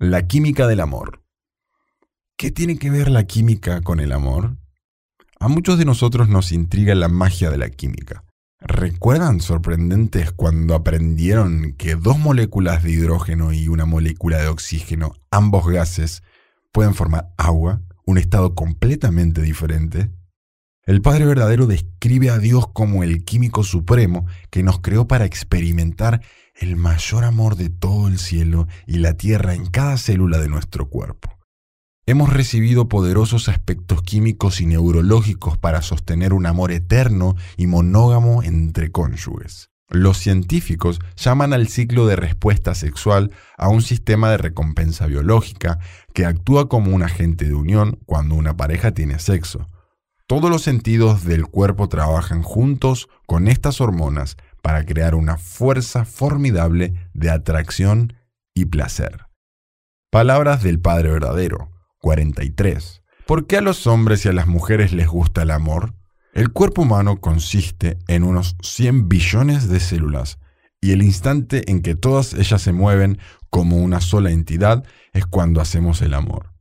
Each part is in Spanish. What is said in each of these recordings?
La química del amor. ¿Qué tiene que ver la química con el amor? A muchos de nosotros nos intriga la magia de la química. ¿Recuerdan sorprendentes cuando aprendieron que dos moléculas de hidrógeno y una molécula de oxígeno, ambos gases, pueden formar agua, un estado completamente diferente? El Padre verdadero describe a Dios como el químico supremo que nos creó para experimentar el mayor amor de todo el cielo y la tierra en cada célula de nuestro cuerpo. Hemos recibido poderosos aspectos químicos y neurológicos para sostener un amor eterno y monógamo entre cónyuges. Los científicos llaman al ciclo de respuesta sexual a un sistema de recompensa biológica que actúa como un agente de unión cuando una pareja tiene sexo. Todos los sentidos del cuerpo trabajan juntos con estas hormonas para crear una fuerza formidable de atracción y placer. Palabras del Padre Verdadero, 43. ¿Por qué a los hombres y a las mujeres les gusta el amor? El cuerpo humano consiste en unos 100 billones de células y el instante en que todas ellas se mueven como una sola entidad es cuando hacemos el amor.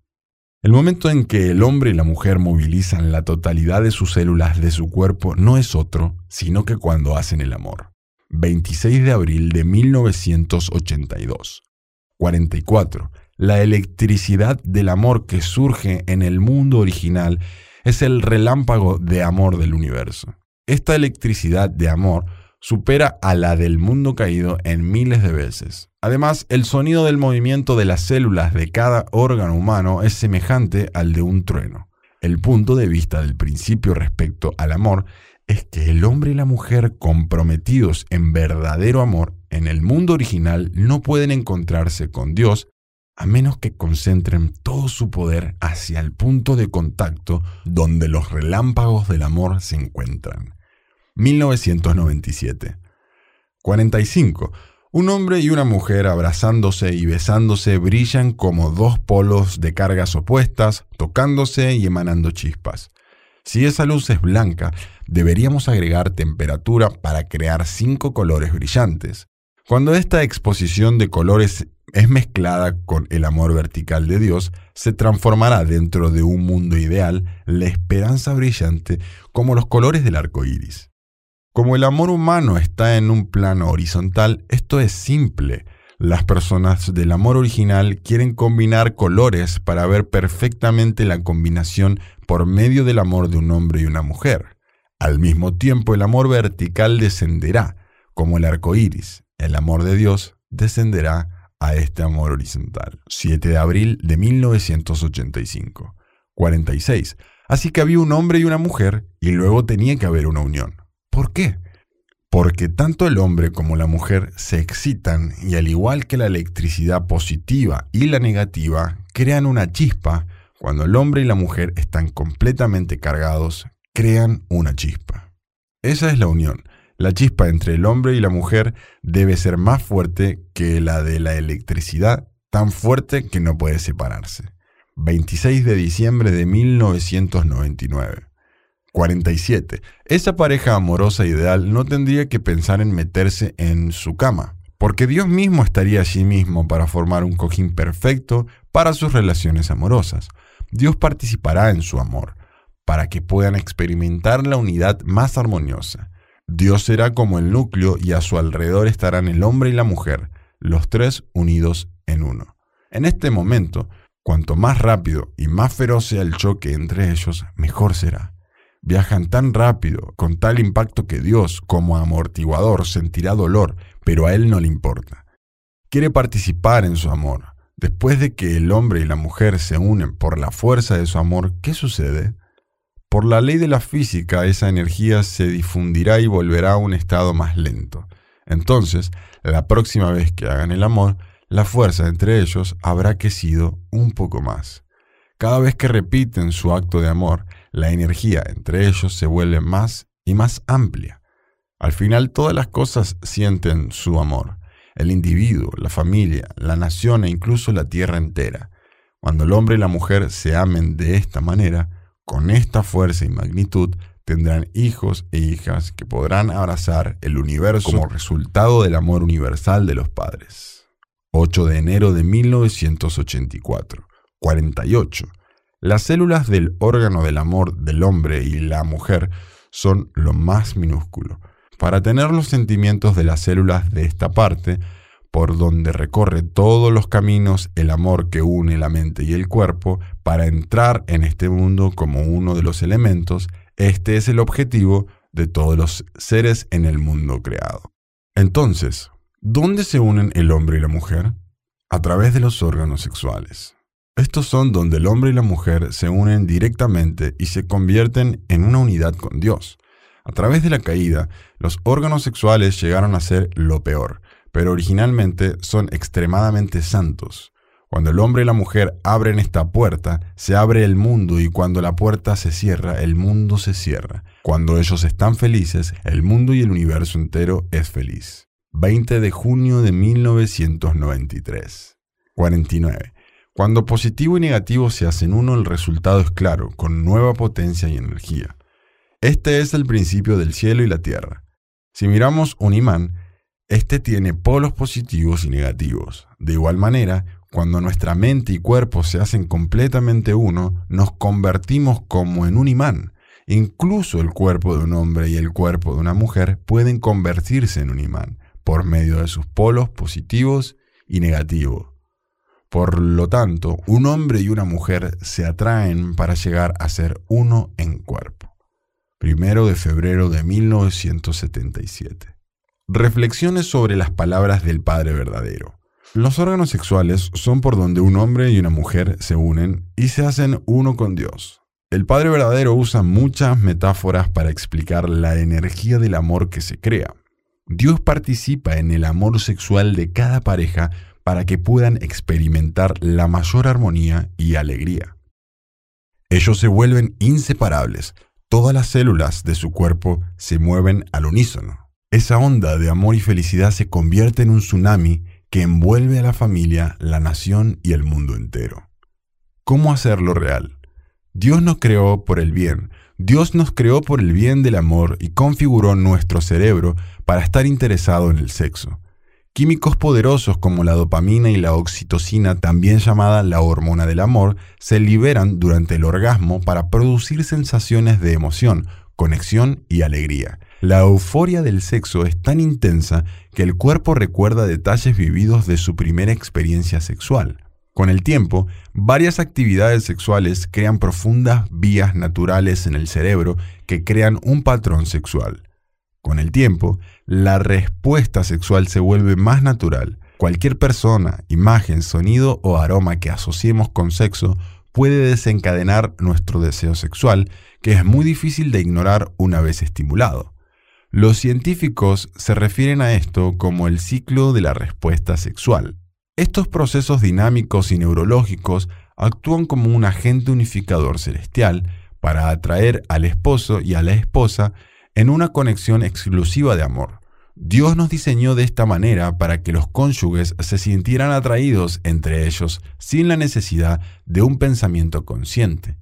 El momento en que el hombre y la mujer movilizan la totalidad de sus células de su cuerpo no es otro, sino que cuando hacen el amor. 26 de abril de 1982. 44. La electricidad del amor que surge en el mundo original es el relámpago de amor del universo. Esta electricidad de amor supera a la del mundo caído en miles de veces. Además, el sonido del movimiento de las células de cada órgano humano es semejante al de un trueno. El punto de vista del principio respecto al amor es que el hombre y la mujer comprometidos en verdadero amor en el mundo original no pueden encontrarse con Dios a menos que concentren todo su poder hacia el punto de contacto donde los relámpagos del amor se encuentran. 1997. 45. Un hombre y una mujer abrazándose y besándose brillan como dos polos de cargas opuestas, tocándose y emanando chispas. Si esa luz es blanca, deberíamos agregar temperatura para crear cinco colores brillantes. Cuando esta exposición de colores es mezclada con el amor vertical de Dios, se transformará dentro de un mundo ideal la esperanza brillante como los colores del arco iris. Como el amor humano está en un plano horizontal, esto es simple. Las personas del amor original quieren combinar colores para ver perfectamente la combinación por medio del amor de un hombre y una mujer. Al mismo tiempo, el amor vertical descenderá, como el arco iris. El amor de Dios descenderá a este amor horizontal. 7 de abril de 1985. 46. Así que había un hombre y una mujer, y luego tenía que haber una unión. ¿Por qué? Porque tanto el hombre como la mujer se excitan y al igual que la electricidad positiva y la negativa, crean una chispa. Cuando el hombre y la mujer están completamente cargados, crean una chispa. Esa es la unión. La chispa entre el hombre y la mujer debe ser más fuerte que la de la electricidad, tan fuerte que no puede separarse. 26 de diciembre de 1999. 47. Esa pareja amorosa ideal no tendría que pensar en meterse en su cama, porque Dios mismo estaría allí mismo para formar un cojín perfecto para sus relaciones amorosas. Dios participará en su amor, para que puedan experimentar la unidad más armoniosa. Dios será como el núcleo y a su alrededor estarán el hombre y la mujer, los tres unidos en uno. En este momento, cuanto más rápido y más feroz sea el choque entre ellos, mejor será. Viajan tan rápido, con tal impacto que Dios, como amortiguador, sentirá dolor, pero a Él no le importa. Quiere participar en su amor. Después de que el hombre y la mujer se unen por la fuerza de su amor, ¿qué sucede? Por la ley de la física, esa energía se difundirá y volverá a un estado más lento. Entonces, la próxima vez que hagan el amor, la fuerza entre ellos habrá crecido un poco más. Cada vez que repiten su acto de amor, la energía entre ellos se vuelve más y más amplia. Al final todas las cosas sienten su amor, el individuo, la familia, la nación e incluso la tierra entera. Cuando el hombre y la mujer se amen de esta manera, con esta fuerza y magnitud, tendrán hijos e hijas que podrán abrazar el universo como resultado del amor universal de los padres. 8 de enero de 1984. 48. Las células del órgano del amor del hombre y la mujer son lo más minúsculo. Para tener los sentimientos de las células de esta parte, por donde recorre todos los caminos el amor que une la mente y el cuerpo, para entrar en este mundo como uno de los elementos, este es el objetivo de todos los seres en el mundo creado. Entonces, ¿dónde se unen el hombre y la mujer? A través de los órganos sexuales. Estos son donde el hombre y la mujer se unen directamente y se convierten en una unidad con Dios. A través de la caída, los órganos sexuales llegaron a ser lo peor, pero originalmente son extremadamente santos. Cuando el hombre y la mujer abren esta puerta, se abre el mundo y cuando la puerta se cierra, el mundo se cierra. Cuando ellos están felices, el mundo y el universo entero es feliz. 20 de junio de 1993. 49. Cuando positivo y negativo se hacen uno, el resultado es claro, con nueva potencia y energía. Este es el principio del cielo y la tierra. Si miramos un imán, este tiene polos positivos y negativos. De igual manera, cuando nuestra mente y cuerpo se hacen completamente uno, nos convertimos como en un imán. Incluso el cuerpo de un hombre y el cuerpo de una mujer pueden convertirse en un imán por medio de sus polos positivos y negativos. Por lo tanto, un hombre y una mujer se atraen para llegar a ser uno en cuerpo. Primero de febrero de 1977. Reflexiones sobre las palabras del Padre verdadero. Los órganos sexuales son por donde un hombre y una mujer se unen y se hacen uno con Dios. El Padre verdadero usa muchas metáforas para explicar la energía del amor que se crea. Dios participa en el amor sexual de cada pareja para que puedan experimentar la mayor armonía y alegría. Ellos se vuelven inseparables, todas las células de su cuerpo se mueven al unísono. Esa onda de amor y felicidad se convierte en un tsunami que envuelve a la familia, la nación y el mundo entero. ¿Cómo hacerlo real? Dios nos creó por el bien, Dios nos creó por el bien del amor y configuró nuestro cerebro para estar interesado en el sexo. Químicos poderosos como la dopamina y la oxitocina, también llamada la hormona del amor, se liberan durante el orgasmo para producir sensaciones de emoción, conexión y alegría. La euforia del sexo es tan intensa que el cuerpo recuerda detalles vividos de su primera experiencia sexual. Con el tiempo, varias actividades sexuales crean profundas vías naturales en el cerebro que crean un patrón sexual. Con el tiempo, la respuesta sexual se vuelve más natural. Cualquier persona, imagen, sonido o aroma que asociemos con sexo puede desencadenar nuestro deseo sexual, que es muy difícil de ignorar una vez estimulado. Los científicos se refieren a esto como el ciclo de la respuesta sexual. Estos procesos dinámicos y neurológicos actúan como un agente unificador celestial para atraer al esposo y a la esposa en una conexión exclusiva de amor. Dios nos diseñó de esta manera para que los cónyuges se sintieran atraídos entre ellos sin la necesidad de un pensamiento consciente.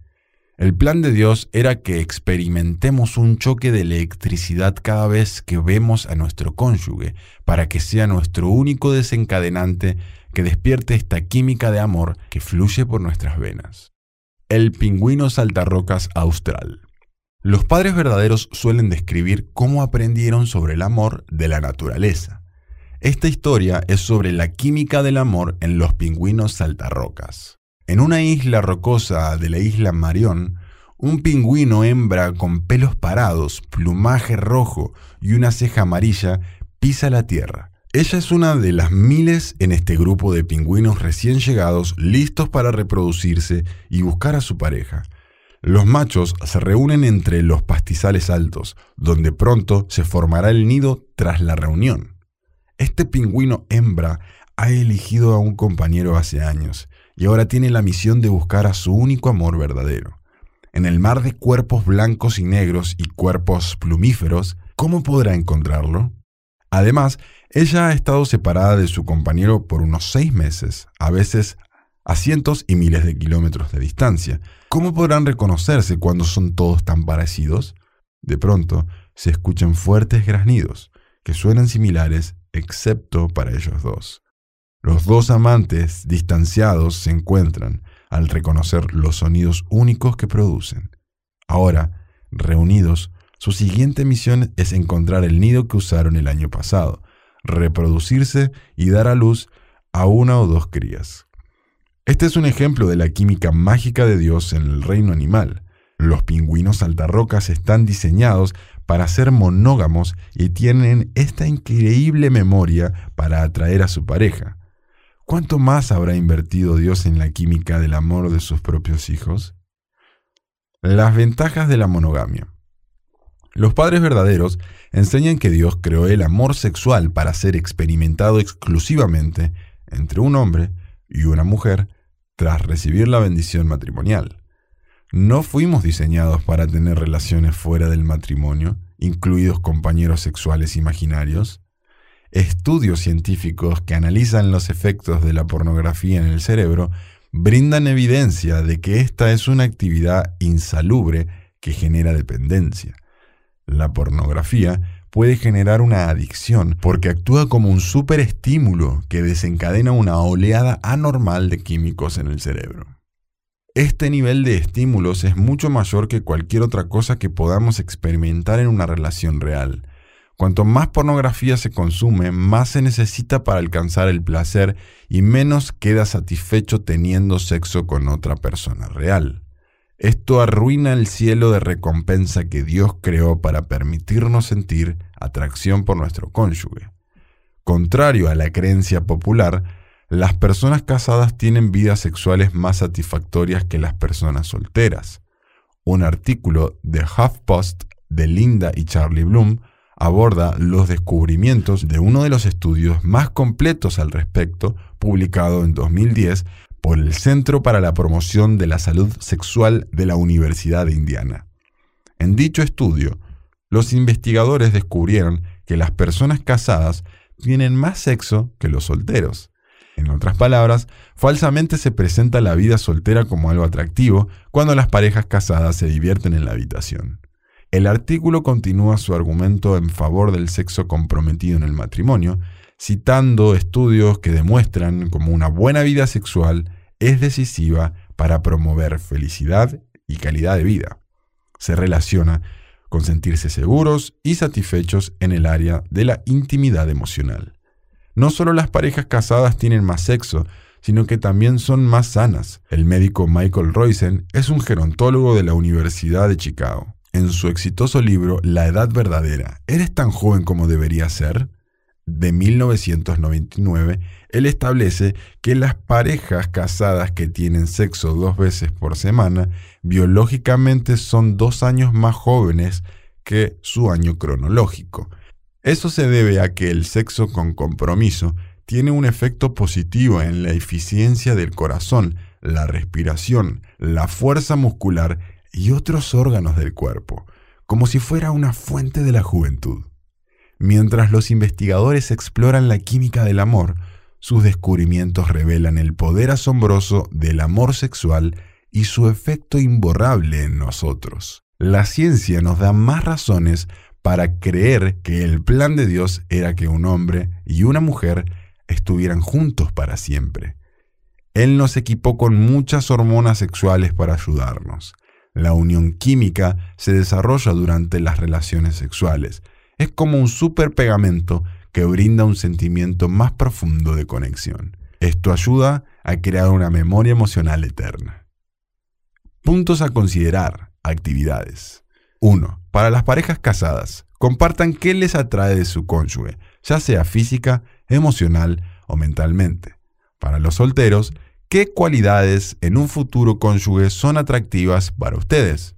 El plan de Dios era que experimentemos un choque de electricidad cada vez que vemos a nuestro cónyuge, para que sea nuestro único desencadenante que despierte esta química de amor que fluye por nuestras venas. El pingüino saltarrocas austral. Los padres verdaderos suelen describir cómo aprendieron sobre el amor de la naturaleza. Esta historia es sobre la química del amor en los pingüinos saltarrocas. En una isla rocosa de la isla Marión, un pingüino hembra con pelos parados, plumaje rojo y una ceja amarilla pisa la tierra. Ella es una de las miles en este grupo de pingüinos recién llegados listos para reproducirse y buscar a su pareja. Los machos se reúnen entre los pastizales altos, donde pronto se formará el nido tras la reunión. Este pingüino hembra ha elegido a un compañero hace años y ahora tiene la misión de buscar a su único amor verdadero. En el mar de cuerpos blancos y negros y cuerpos plumíferos, ¿cómo podrá encontrarlo? Además, ella ha estado separada de su compañero por unos seis meses, a veces a cientos y miles de kilómetros de distancia. ¿Cómo podrán reconocerse cuando son todos tan parecidos? De pronto se escuchan fuertes graznidos, que suenan similares excepto para ellos dos. Los dos amantes distanciados se encuentran al reconocer los sonidos únicos que producen. Ahora, reunidos, su siguiente misión es encontrar el nido que usaron el año pasado, reproducirse y dar a luz a una o dos crías. Este es un ejemplo de la química mágica de Dios en el reino animal. Los pingüinos altarrocas están diseñados para ser monógamos y tienen esta increíble memoria para atraer a su pareja. ¿Cuánto más habrá invertido Dios en la química del amor de sus propios hijos? Las ventajas de la monogamia. Los padres verdaderos enseñan que Dios creó el amor sexual para ser experimentado exclusivamente entre un hombre y una mujer tras recibir la bendición matrimonial. No fuimos diseñados para tener relaciones fuera del matrimonio, incluidos compañeros sexuales imaginarios. Estudios científicos que analizan los efectos de la pornografía en el cerebro brindan evidencia de que esta es una actividad insalubre que genera dependencia. La pornografía puede generar una adicción porque actúa como un superestímulo que desencadena una oleada anormal de químicos en el cerebro. Este nivel de estímulos es mucho mayor que cualquier otra cosa que podamos experimentar en una relación real. Cuanto más pornografía se consume, más se necesita para alcanzar el placer y menos queda satisfecho teniendo sexo con otra persona real. Esto arruina el cielo de recompensa que Dios creó para permitirnos sentir atracción por nuestro cónyuge. Contrario a la creencia popular, las personas casadas tienen vidas sexuales más satisfactorias que las personas solteras. Un artículo de HuffPost de Linda y Charlie Bloom aborda los descubrimientos de uno de los estudios más completos al respecto, publicado en 2010 por el Centro para la Promoción de la Salud Sexual de la Universidad de Indiana. En dicho estudio, los investigadores descubrieron que las personas casadas tienen más sexo que los solteros. En otras palabras, falsamente se presenta la vida soltera como algo atractivo cuando las parejas casadas se divierten en la habitación. El artículo continúa su argumento en favor del sexo comprometido en el matrimonio, citando estudios que demuestran como una buena vida sexual es decisiva para promover felicidad y calidad de vida. Se relaciona con sentirse seguros y satisfechos en el área de la intimidad emocional. No solo las parejas casadas tienen más sexo, sino que también son más sanas. El médico Michael Roisen es un gerontólogo de la Universidad de Chicago. En su exitoso libro La Edad Verdadera, ¿eres tan joven como debería ser? De 1999, él establece que las parejas casadas que tienen sexo dos veces por semana biológicamente son dos años más jóvenes que su año cronológico. Eso se debe a que el sexo con compromiso tiene un efecto positivo en la eficiencia del corazón, la respiración, la fuerza muscular y otros órganos del cuerpo, como si fuera una fuente de la juventud. Mientras los investigadores exploran la química del amor, sus descubrimientos revelan el poder asombroso del amor sexual y su efecto imborrable en nosotros. La ciencia nos da más razones para creer que el plan de Dios era que un hombre y una mujer estuvieran juntos para siempre. Él nos equipó con muchas hormonas sexuales para ayudarnos. La unión química se desarrolla durante las relaciones sexuales, es como un super pegamento que brinda un sentimiento más profundo de conexión. Esto ayuda a crear una memoria emocional eterna. Puntos a considerar. Actividades. 1. Para las parejas casadas, compartan qué les atrae de su cónyuge, ya sea física, emocional o mentalmente. Para los solteros, ¿qué cualidades en un futuro cónyuge son atractivas para ustedes?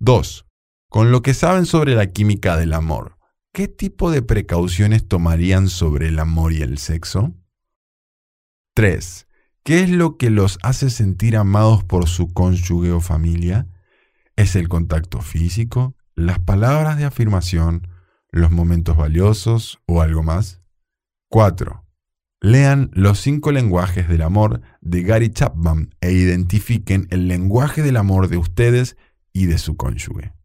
2. Con lo que saben sobre la química del amor, ¿qué tipo de precauciones tomarían sobre el amor y el sexo? 3. ¿Qué es lo que los hace sentir amados por su cónyuge o familia? ¿Es el contacto físico, las palabras de afirmación, los momentos valiosos o algo más? 4. Lean Los cinco lenguajes del amor de Gary Chapman e identifiquen el lenguaje del amor de ustedes y de su cónyuge.